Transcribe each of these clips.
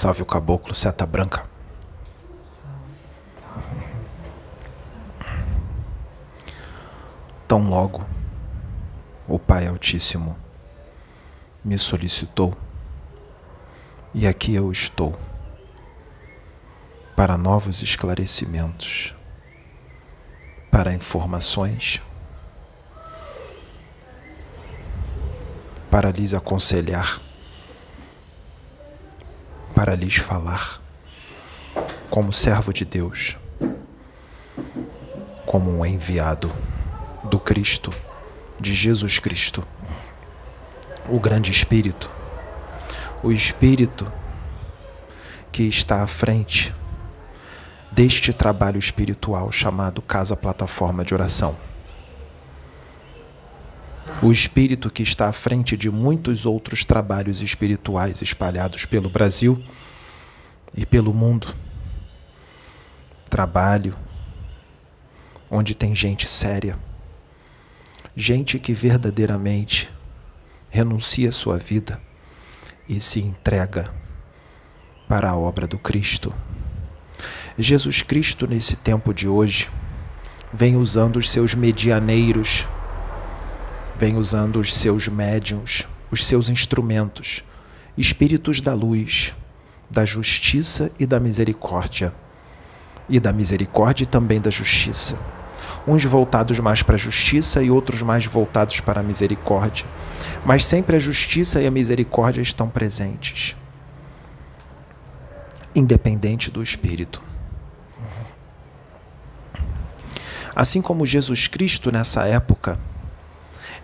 Salve o caboclo, seta branca. Tão logo o Pai Altíssimo me solicitou, e aqui eu estou, para novos esclarecimentos, para informações, para lhes aconselhar para lhes falar, como servo de Deus, como um enviado do Cristo, de Jesus Cristo, o grande Espírito, o Espírito que está à frente deste trabalho espiritual chamado Casa Plataforma de Oração. O espírito que está à frente de muitos outros trabalhos espirituais espalhados pelo Brasil e pelo mundo. Trabalho onde tem gente séria, gente que verdadeiramente renuncia sua vida e se entrega para a obra do Cristo. Jesus Cristo, nesse tempo de hoje, vem usando os seus medianeiros vem usando os seus médiums, os seus instrumentos, espíritos da luz, da justiça e da misericórdia. E da misericórdia e também da justiça. Uns voltados mais para a justiça e outros mais voltados para a misericórdia. Mas sempre a justiça e a misericórdia estão presentes, independente do espírito. Assim como Jesus Cristo, nessa época,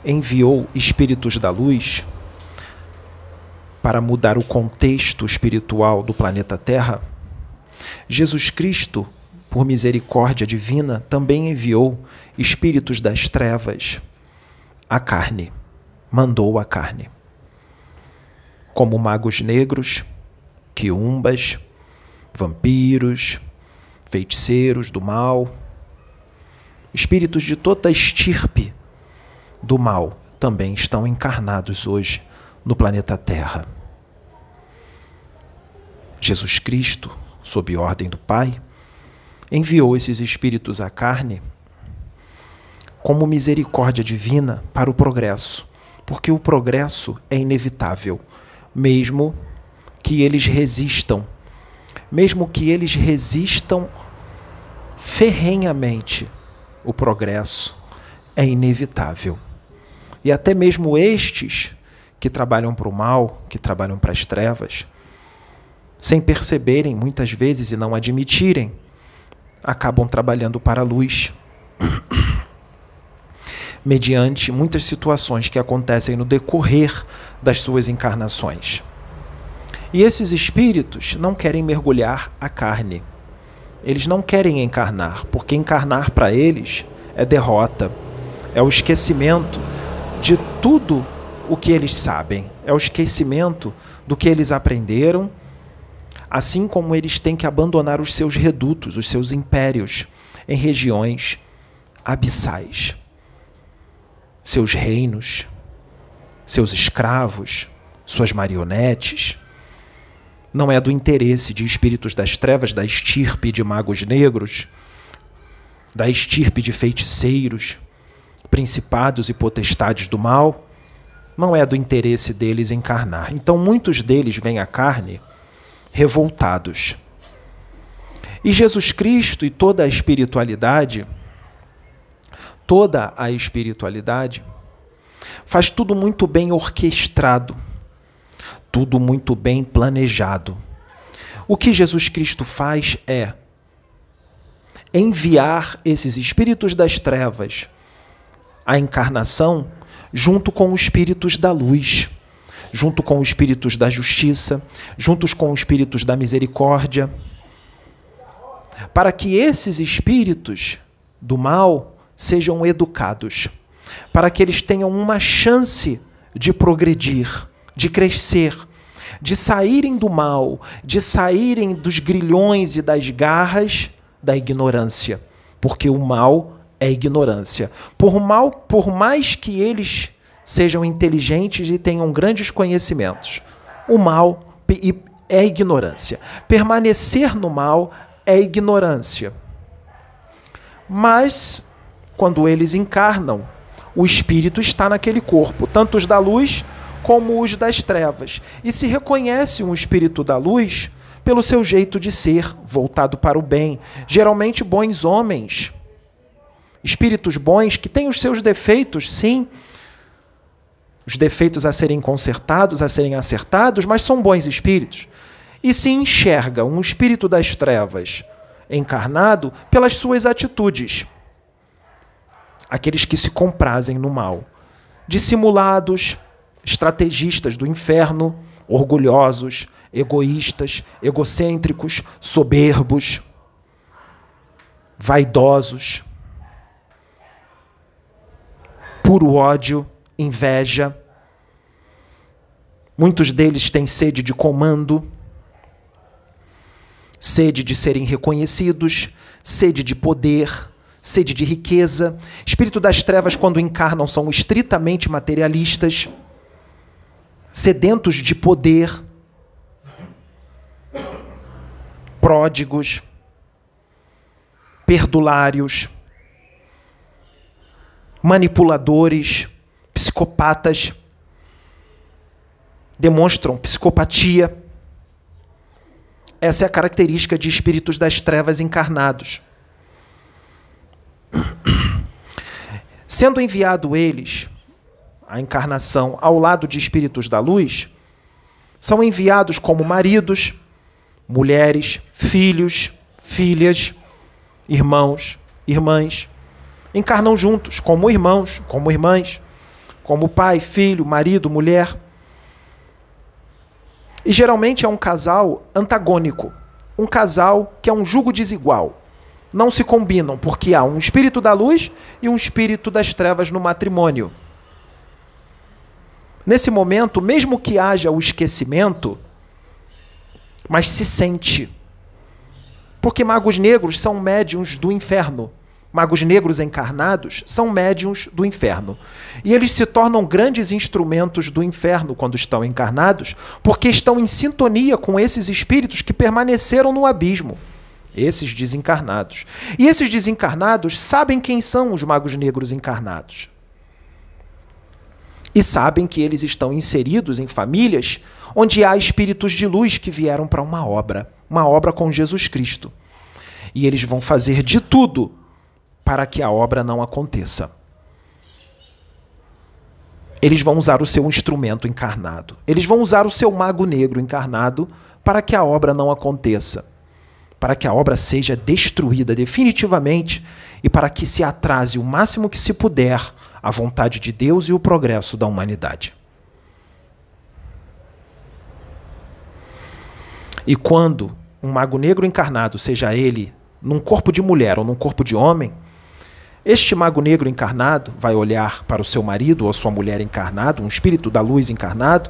enviou espíritos da luz para mudar o contexto espiritual do planeta Terra, Jesus Cristo, por misericórdia divina, também enviou espíritos das trevas à carne, mandou a carne. Como magos negros, quiumbas, vampiros, feiticeiros do mal, espíritos de toda estirpe do mal também estão encarnados hoje no planeta Terra. Jesus Cristo, sob ordem do Pai, enviou esses espíritos à carne como misericórdia divina para o progresso, porque o progresso é inevitável, mesmo que eles resistam, mesmo que eles resistam ferrenhamente, o progresso é inevitável. E até mesmo estes que trabalham para o mal, que trabalham para as trevas, sem perceberem muitas vezes e não admitirem, acabam trabalhando para a luz. mediante muitas situações que acontecem no decorrer das suas encarnações. E esses espíritos não querem mergulhar a carne. Eles não querem encarnar, porque encarnar para eles é derrota, é o esquecimento de tudo o que eles sabem, é o esquecimento do que eles aprenderam, assim como eles têm que abandonar os seus redutos, os seus impérios, em regiões abissais. Seus reinos, seus escravos, suas marionetes. Não é do interesse de espíritos das trevas, da estirpe de magos negros, da estirpe de feiticeiros, principados e potestades do mal, não é do interesse deles encarnar. Então muitos deles vêm à carne revoltados. E Jesus Cristo e toda a espiritualidade, toda a espiritualidade, faz tudo muito bem orquestrado, tudo muito bem planejado. O que Jesus Cristo faz é enviar esses espíritos das trevas a encarnação junto com os espíritos da luz, junto com os espíritos da justiça, juntos com os espíritos da misericórdia, para que esses espíritos do mal sejam educados, para que eles tenham uma chance de progredir, de crescer, de saírem do mal, de saírem dos grilhões e das garras da ignorância, porque o mal é ignorância. Por mal, por mais que eles sejam inteligentes e tenham grandes conhecimentos, o mal é ignorância. Permanecer no mal é ignorância. Mas, quando eles encarnam, o espírito está naquele corpo, tanto os da luz como os das trevas. E se reconhece um espírito da luz pelo seu jeito de ser, voltado para o bem. Geralmente bons homens. Espíritos bons que têm os seus defeitos, sim. Os defeitos a serem consertados, a serem acertados, mas são bons espíritos. E se enxerga um espírito das trevas encarnado pelas suas atitudes. Aqueles que se comprazem no mal. Dissimulados, estrategistas do inferno, orgulhosos, egoístas, egocêntricos, soberbos, vaidosos, puro ódio, inveja. Muitos deles têm sede de comando, sede de serem reconhecidos, sede de poder, sede de riqueza. Espírito das trevas, quando encarnam, são estritamente materialistas sedentos de poder, pródigos, perdulários, manipuladores, psicopatas, demonstram psicopatia. Essa é a característica de espíritos das trevas encarnados. Sendo enviado eles a encarnação ao lado de espíritos da luz, são enviados como maridos, mulheres, filhos, filhas, irmãos, irmãs. Encarnam juntos, como irmãos, como irmãs, como pai, filho, marido, mulher. E geralmente é um casal antagônico, um casal que é um jugo desigual. Não se combinam porque há um espírito da luz e um espírito das trevas no matrimônio. Nesse momento, mesmo que haja o esquecimento, mas se sente. Porque magos negros são médiums do inferno. Magos negros encarnados são médiums do inferno. E eles se tornam grandes instrumentos do inferno quando estão encarnados, porque estão em sintonia com esses espíritos que permaneceram no abismo. Esses desencarnados. E esses desencarnados sabem quem são os magos negros encarnados e sabem que eles estão inseridos em famílias onde há espíritos de luz que vieram para uma obra, uma obra com Jesus Cristo. E eles vão fazer de tudo para que a obra não aconteça. Eles vão usar o seu instrumento encarnado. Eles vão usar o seu mago negro encarnado para que a obra não aconteça. Para que a obra seja destruída definitivamente e para que se atrase o máximo que se puder a vontade de Deus e o progresso da humanidade. E quando um mago negro encarnado, seja ele num corpo de mulher ou num corpo de homem, este mago negro encarnado vai olhar para o seu marido ou sua mulher encarnado, um espírito da luz encarnado,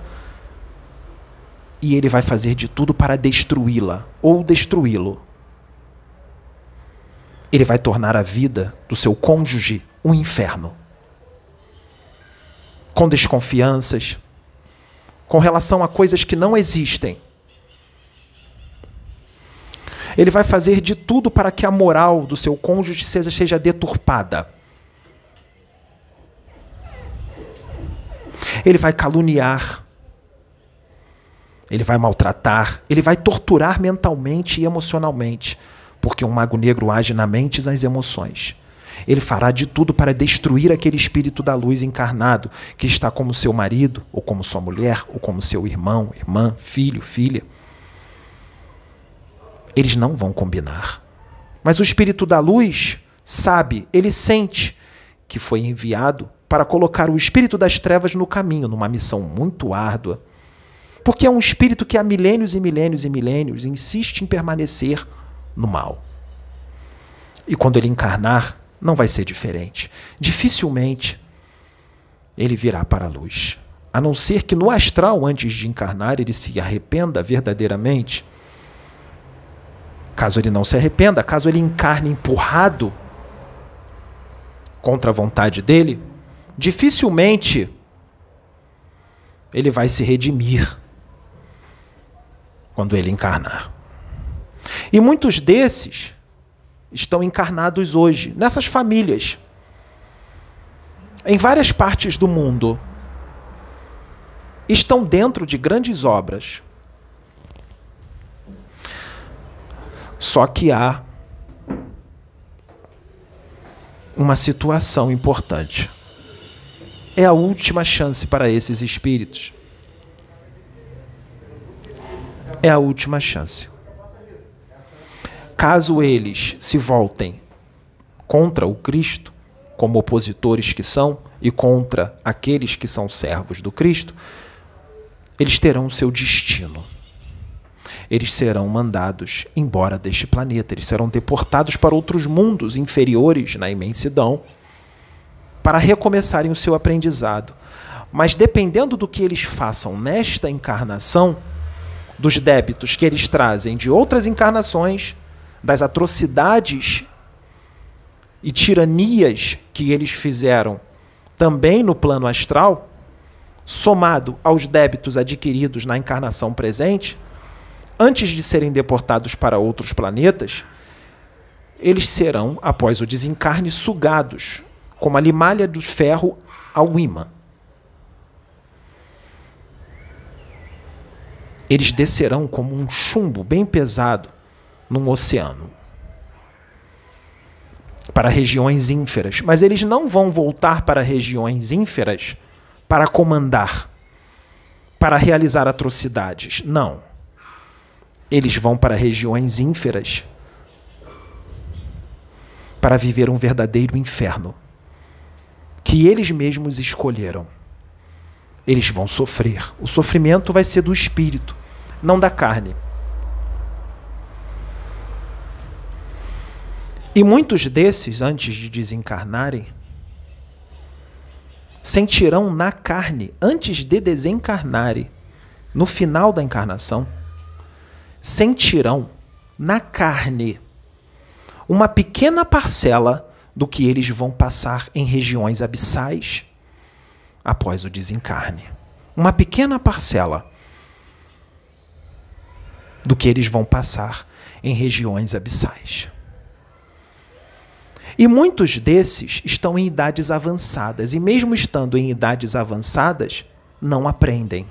e ele vai fazer de tudo para destruí-la ou destruí-lo. Ele vai tornar a vida do seu cônjuge um inferno com desconfianças, com relação a coisas que não existem. Ele vai fazer de tudo para que a moral do seu cônjuge seja, seja deturpada. Ele vai caluniar. Ele vai maltratar. Ele vai torturar mentalmente e emocionalmente. Porque um mago negro age na mente e nas emoções. Ele fará de tudo para destruir aquele espírito da luz encarnado que está como seu marido, ou como sua mulher, ou como seu irmão, irmã, filho, filha. Eles não vão combinar. Mas o espírito da luz sabe, ele sente que foi enviado para colocar o espírito das trevas no caminho, numa missão muito árdua. Porque é um espírito que há milênios e milênios e milênios insiste em permanecer no mal. E quando ele encarnar, não vai ser diferente. Dificilmente ele virá para a luz. A não ser que no astral, antes de encarnar, ele se arrependa verdadeiramente. Caso ele não se arrependa, caso ele encarne empurrado contra a vontade dele, dificilmente ele vai se redimir. quando ele encarnar. E muitos desses estão encarnados hoje, nessas famílias, em várias partes do mundo. Estão dentro de grandes obras. Só que há uma situação importante. É a última chance para esses espíritos. É a última chance. Caso eles se voltem contra o Cristo, como opositores que são, e contra aqueles que são servos do Cristo, eles terão o seu destino. Eles serão mandados embora deste planeta, eles serão deportados para outros mundos inferiores na imensidão para recomeçarem o seu aprendizado. Mas dependendo do que eles façam nesta encarnação, dos débitos que eles trazem de outras encarnações, das atrocidades e tiranias que eles fizeram também no plano astral, somado aos débitos adquiridos na encarnação presente, antes de serem deportados para outros planetas, eles serão, após o desencarne, sugados, como a limalha do ferro ao imã. Eles descerão como um chumbo bem pesado num oceano para regiões ínferas, mas eles não vão voltar para regiões ínferas para comandar, para realizar atrocidades. Não. Eles vão para regiões ínferas para viver um verdadeiro inferno que eles mesmos escolheram. Eles vão sofrer. O sofrimento vai ser do espírito, não da carne. E muitos desses, antes de desencarnarem, sentirão na carne, antes de desencarnarem, no final da encarnação, sentirão na carne uma pequena parcela do que eles vão passar em regiões abissais após o desencarne. Uma pequena parcela do que eles vão passar em regiões abissais. E muitos desses estão em idades avançadas, e mesmo estando em idades avançadas, não aprendem.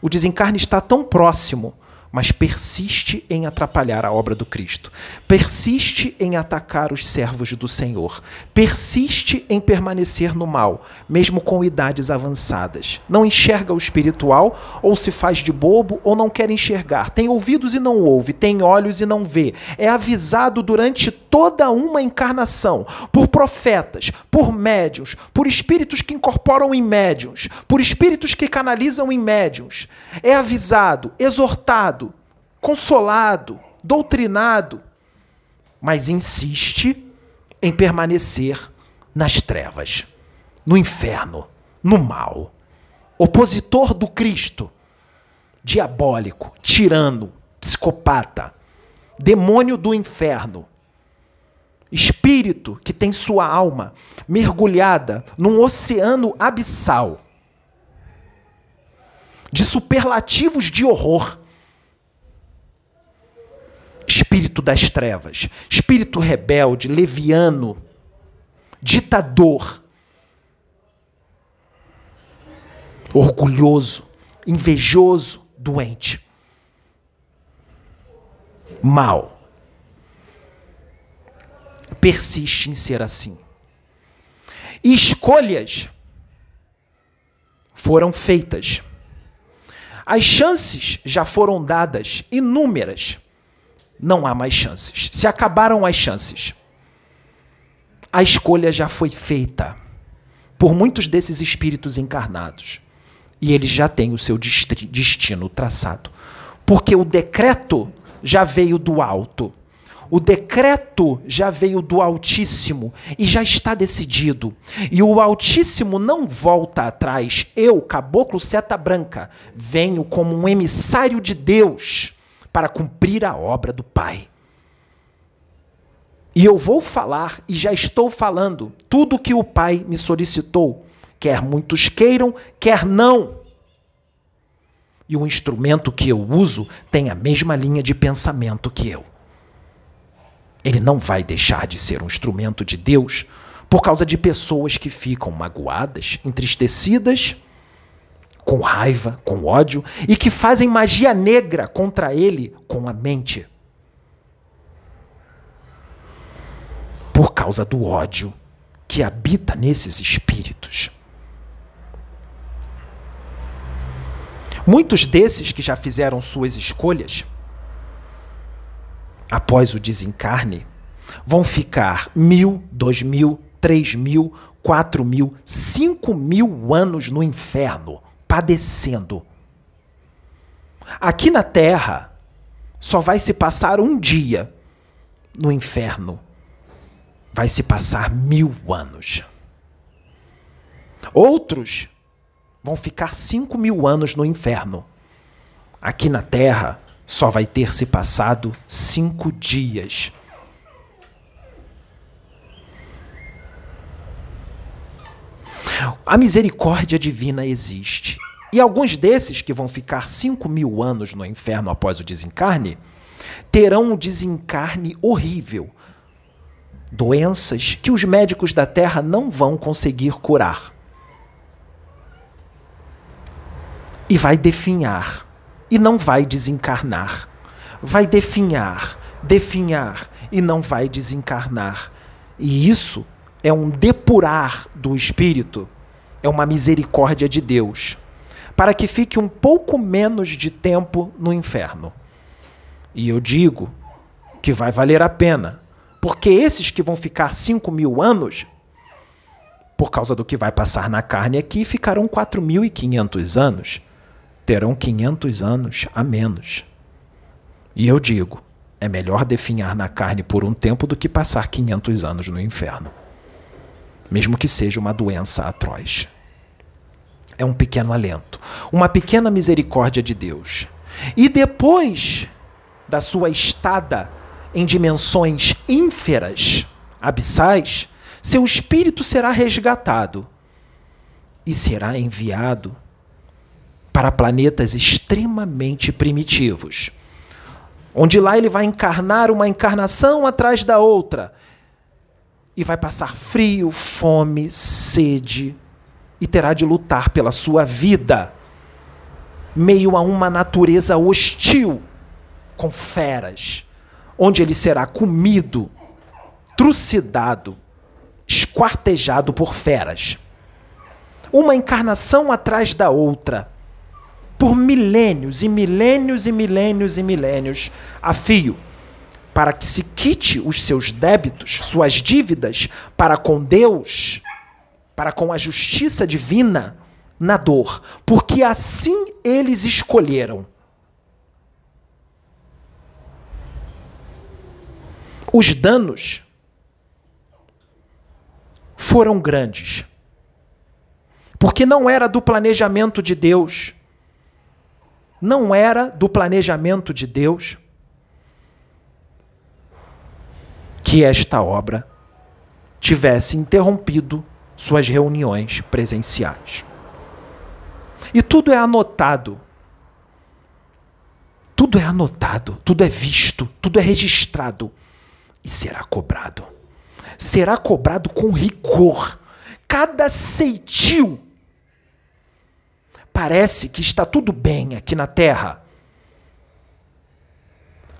O desencarne está tão próximo mas persiste em atrapalhar a obra do Cristo, persiste em atacar os servos do Senhor, persiste em permanecer no mal, mesmo com idades avançadas. Não enxerga o espiritual, ou se faz de bobo, ou não quer enxergar. Tem ouvidos e não ouve, tem olhos e não vê. É avisado durante toda uma encarnação por profetas, por médiuns, por espíritos que incorporam em médiuns, por espíritos que canalizam em médiuns. É avisado, exortado consolado, doutrinado, mas insiste em permanecer nas trevas, no inferno, no mal. Opositor do Cristo, diabólico, tirano, psicopata, demônio do inferno, espírito que tem sua alma mergulhada num oceano abissal de superlativos de horror espírito das trevas, espírito rebelde, leviano, ditador, orgulhoso, invejoso, doente, mal. Persiste em ser assim. escolhas foram feitas. As chances já foram dadas, inúmeras não há mais chances. Se acabaram as chances. A escolha já foi feita por muitos desses espíritos encarnados. E eles já têm o seu destino traçado. Porque o decreto já veio do alto. O decreto já veio do Altíssimo e já está decidido. E o Altíssimo não volta atrás. Eu, caboclo seta branca, venho como um emissário de Deus para cumprir a obra do Pai. E eu vou falar, e já estou falando, tudo o que o Pai me solicitou, quer muitos queiram, quer não. E o instrumento que eu uso tem a mesma linha de pensamento que eu. Ele não vai deixar de ser um instrumento de Deus por causa de pessoas que ficam magoadas, entristecidas, com raiva, com ódio e que fazem magia negra contra ele com a mente. Por causa do ódio que habita nesses espíritos. Muitos desses que já fizeram suas escolhas, após o desencarne, vão ficar mil, dois mil, três mil, quatro mil, cinco mil anos no inferno, padecendo. Aqui na Terra, só vai se passar um dia. No inferno, vai se passar mil anos. Outros vão ficar cinco mil anos no inferno. Aqui na terra só vai ter se passado cinco dias. A misericórdia divina existe. E alguns desses que vão ficar cinco mil anos no inferno após o desencarne terão um desencarne horrível. Doenças que os médicos da Terra não vão conseguir curar. e vai definhar e não vai desencarnar. Vai definhar, definhar e não vai desencarnar. E isso é um depurar do espírito, é uma misericórdia de Deus, para que fique um pouco menos de tempo no inferno. E eu digo que vai valer a pena, porque esses que vão ficar 5 mil anos, por causa do que vai passar na carne aqui, ficarão 4.500 anos terão 500 anos a menos. E eu digo, é melhor definhar na carne por um tempo do que passar 500 anos no inferno, mesmo que seja uma doença atroz. É um pequeno alento, uma pequena misericórdia de Deus. E depois da sua estada em dimensões ínferas, abissais, seu espírito será resgatado e será enviado para planetas extremamente primitivos. Onde lá ele vai encarnar uma encarnação atrás da outra. E vai passar frio, fome, sede. E terá de lutar pela sua vida, meio a uma natureza hostil, com feras, onde ele será comido, trucidado, esquartejado por feras. Uma encarnação atrás da outra por milênios e milênios e milênios e milênios a fio, para que se quite os seus débitos, suas dívidas para com Deus, para com a justiça divina na dor, porque assim eles escolheram. Os danos foram grandes. Porque não era do planejamento de Deus não era do planejamento de Deus que esta obra tivesse interrompido suas reuniões presenciais. E tudo é anotado. Tudo é anotado, tudo é visto, tudo é registrado e será cobrado. Será cobrado com rigor. Cada ceitil parece que está tudo bem aqui na terra,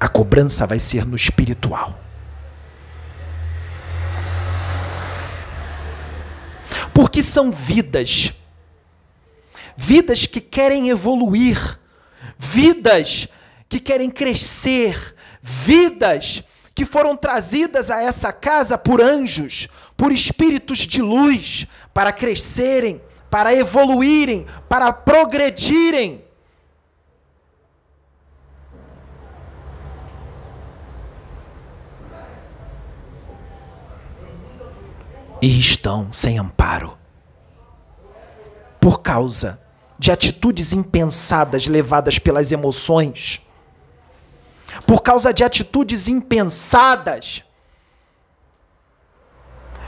a cobrança vai ser no espiritual. Porque são vidas, vidas que querem evoluir, vidas que querem crescer, vidas que foram trazidas a essa casa por anjos, por espíritos de luz, para crescerem, para evoluírem, para progredirem. E estão sem amparo. Por causa de atitudes impensadas levadas pelas emoções. Por causa de atitudes impensadas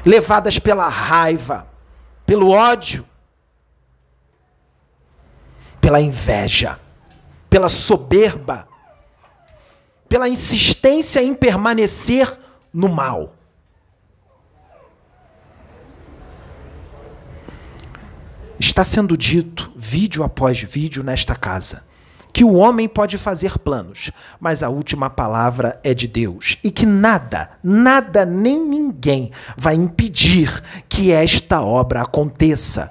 levadas pela raiva, pelo ódio pela inveja, pela soberba, pela insistência em permanecer no mal. Está sendo dito, vídeo após vídeo, nesta casa, que o homem pode fazer planos, mas a última palavra é de Deus. E que nada, nada nem ninguém vai impedir que esta obra aconteça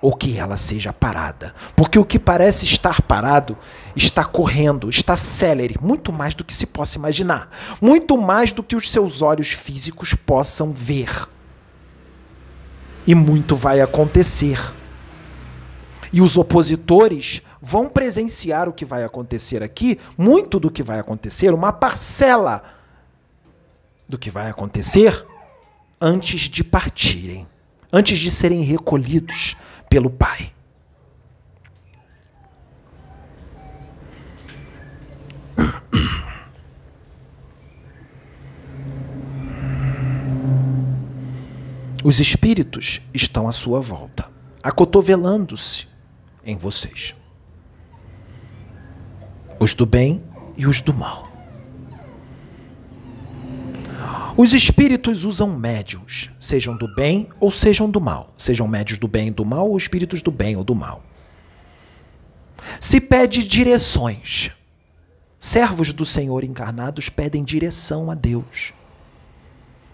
ou que ela seja parada. Porque o que parece estar parado está correndo, está célere, muito mais do que se possa imaginar, muito mais do que os seus olhos físicos possam ver. E muito vai acontecer. E os opositores vão presenciar o que vai acontecer aqui, muito do que vai acontecer, uma parcela do que vai acontecer antes de partirem, antes de serem recolhidos pelo Pai. Os espíritos estão à sua volta, acotovelando-se em vocês. Os do bem e os do mal. Os espíritos usam médiums, sejam do bem ou sejam do mal. Sejam médios do bem e do mal ou espíritos do bem ou do mal. Se pede direções. Servos do Senhor encarnados pedem direção a Deus.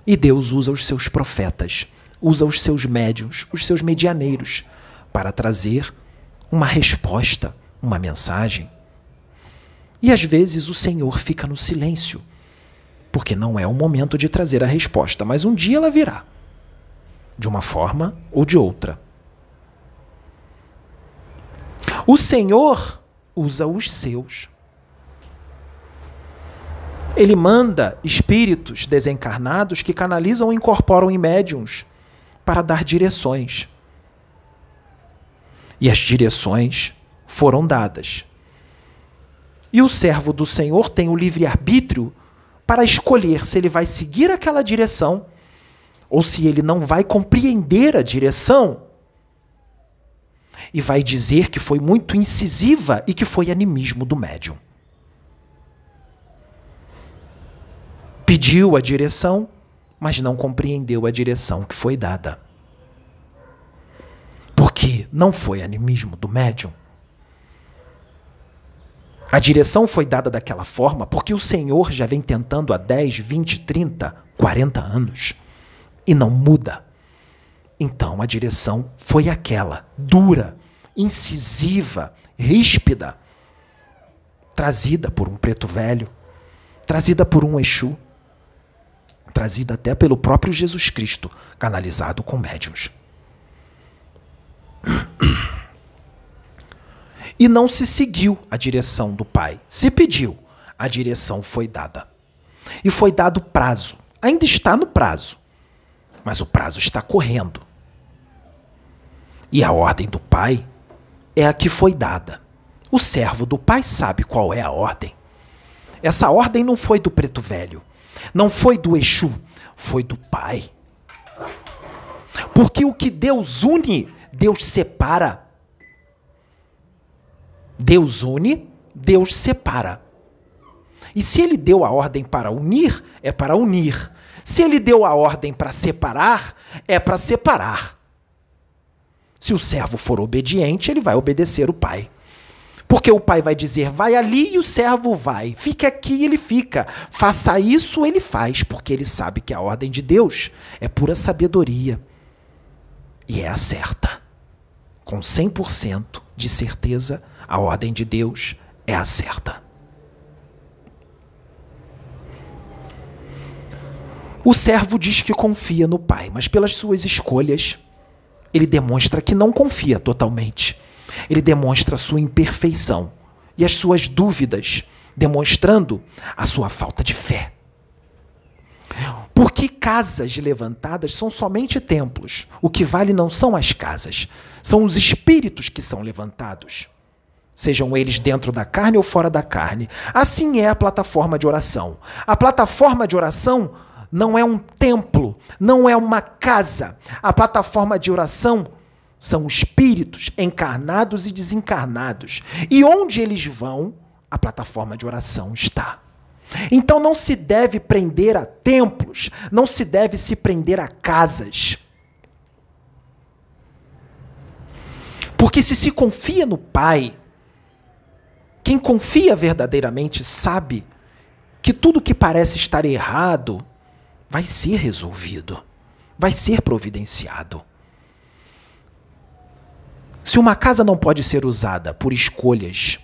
E Deus usa os seus profetas, usa os seus médiums, os seus medianeiros, para trazer uma resposta, uma mensagem. E às vezes o Senhor fica no silêncio, porque não é o momento de trazer a resposta, mas um dia ela virá, de uma forma ou de outra. O Senhor usa os seus. Ele manda espíritos desencarnados que canalizam ou incorporam em médiums para dar direções. E as direções foram dadas. E o servo do Senhor tem o livre-arbítrio para escolher se ele vai seguir aquela direção ou se ele não vai compreender a direção e vai dizer que foi muito incisiva e que foi animismo do médium. Pediu a direção, mas não compreendeu a direção que foi dada porque não foi animismo do médium. A direção foi dada daquela forma porque o Senhor já vem tentando há 10, 20, 30, 40 anos e não muda. Então a direção foi aquela, dura, incisiva, ríspida, trazida por um preto velho, trazida por um Exu, trazida até pelo próprio Jesus Cristo, canalizado com médiums. E não se seguiu a direção do pai. Se pediu, a direção foi dada. E foi dado prazo. Ainda está no prazo. Mas o prazo está correndo. E a ordem do pai é a que foi dada. O servo do pai sabe qual é a ordem. Essa ordem não foi do preto velho, não foi do Exu, foi do pai. Porque o que Deus une Deus separa. Deus une, Deus separa. E se ele deu a ordem para unir, é para unir. Se ele deu a ordem para separar, é para separar. Se o servo for obediente, ele vai obedecer o pai. Porque o pai vai dizer, vai ali e o servo vai. Fique aqui ele fica. Faça isso, ele faz, porque ele sabe que a ordem de Deus é pura sabedoria. E é a certa com 100% de certeza, a ordem de Deus é a certa. O servo diz que confia no Pai, mas pelas suas escolhas, ele demonstra que não confia totalmente. Ele demonstra sua imperfeição e as suas dúvidas, demonstrando a sua falta de fé. Porque casas levantadas são somente templos. O que vale não são as casas, são os espíritos que são levantados. Sejam eles dentro da carne ou fora da carne. Assim é a plataforma de oração. A plataforma de oração não é um templo, não é uma casa. A plataforma de oração são espíritos encarnados e desencarnados. E onde eles vão, a plataforma de oração está. Então não se deve prender a templos, não se deve se prender a casas. Porque se se confia no Pai, quem confia verdadeiramente sabe que tudo que parece estar errado vai ser resolvido, vai ser providenciado. Se uma casa não pode ser usada por escolhas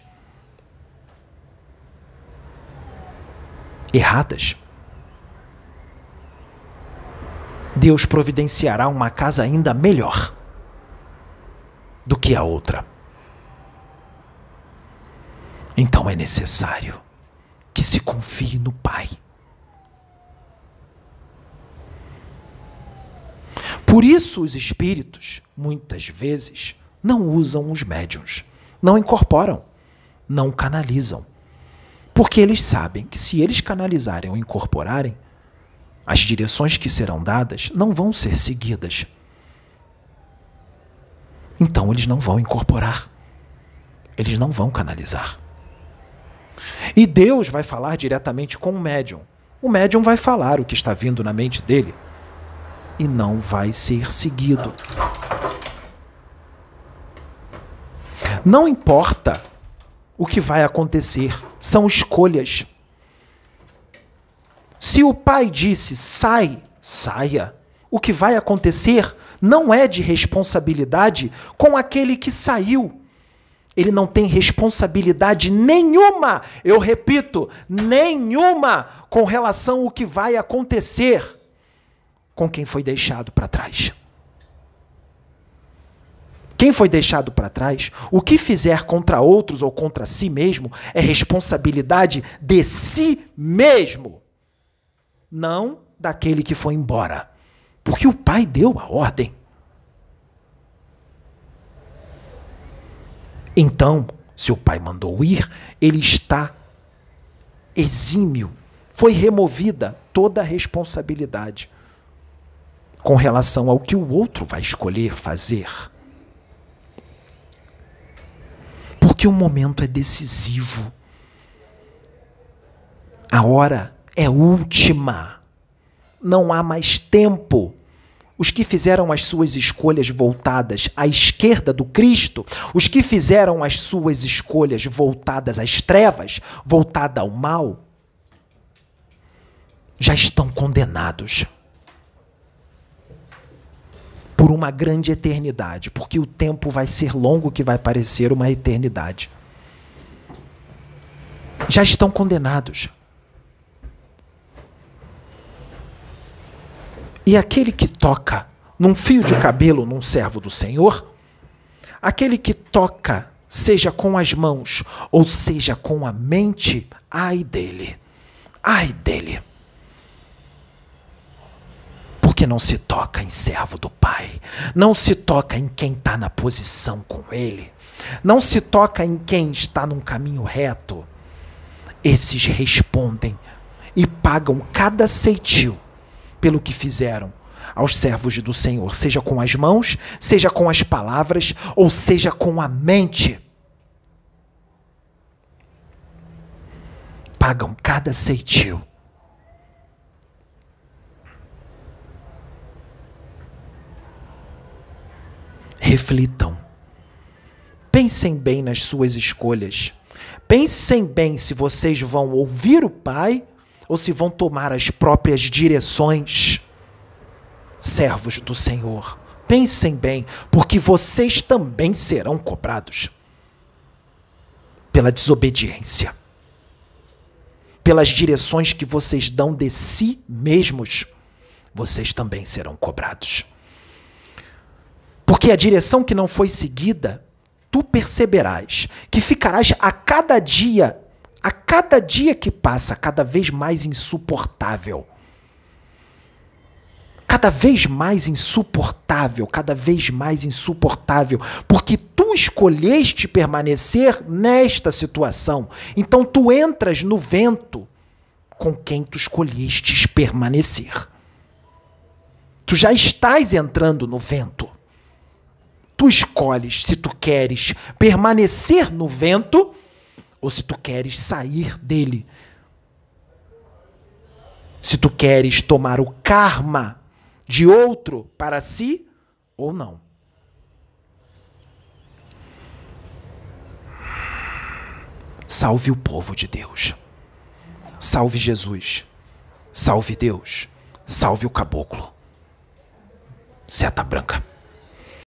erradas, Deus providenciará uma casa ainda melhor do que a outra. Então é necessário que se confie no Pai. Por isso, os espíritos, muitas vezes, não usam os médiums, não incorporam, não canalizam. Porque eles sabem que se eles canalizarem ou incorporarem, as direções que serão dadas não vão ser seguidas. Então eles não vão incorporar. Eles não vão canalizar. E Deus vai falar diretamente com o médium. O médium vai falar o que está vindo na mente dele e não vai ser seguido. Não importa o que vai acontecer, são escolhas. Se o pai disse sai, saia. O que vai acontecer não é de responsabilidade com aquele que saiu. Ele não tem responsabilidade nenhuma, eu repito, nenhuma com relação ao que vai acontecer com quem foi deixado para trás. Quem foi deixado para trás, o que fizer contra outros ou contra si mesmo é responsabilidade de si mesmo, não daquele que foi embora. Porque o pai deu a ordem. Então, se o pai mandou ir, ele está exímio. Foi removida toda a responsabilidade com relação ao que o outro vai escolher fazer. Porque o momento é decisivo. A hora é última. Não há mais tempo. Os que fizeram as suas escolhas voltadas à esquerda do Cristo, os que fizeram as suas escolhas voltadas às trevas, voltada ao mal, já estão condenados por uma grande eternidade, porque o tempo vai ser longo que vai parecer uma eternidade. Já estão condenados. E aquele que toca num fio de cabelo num servo do Senhor, aquele que toca, seja com as mãos ou seja com a mente, ai dele, ai dele porque não se toca em servo do Pai, não se toca em quem está na posição com Ele, não se toca em quem está num caminho reto. Esses respondem e pagam cada ceitil pelo que fizeram aos servos do Senhor, seja com as mãos, seja com as palavras, ou seja com a mente. Pagam cada ceitil reflitam. Pensem bem nas suas escolhas. Pensem bem se vocês vão ouvir o Pai ou se vão tomar as próprias direções. Servos do Senhor, pensem bem, porque vocês também serão cobrados pela desobediência, pelas direções que vocês dão de si mesmos. Vocês também serão cobrados. Porque a direção que não foi seguida, tu perceberás que ficarás a cada dia, a cada dia que passa, cada vez mais insuportável. Cada vez mais insuportável, cada vez mais insuportável, porque tu escolheste permanecer nesta situação. Então tu entras no vento com quem tu escolhestes permanecer. Tu já estás entrando no vento tu escolhes se tu queres permanecer no vento ou se tu queres sair dele. Se tu queres tomar o karma de outro para si ou não. Salve o povo de Deus. Salve Jesus. Salve Deus. Salve o caboclo. Seta branca.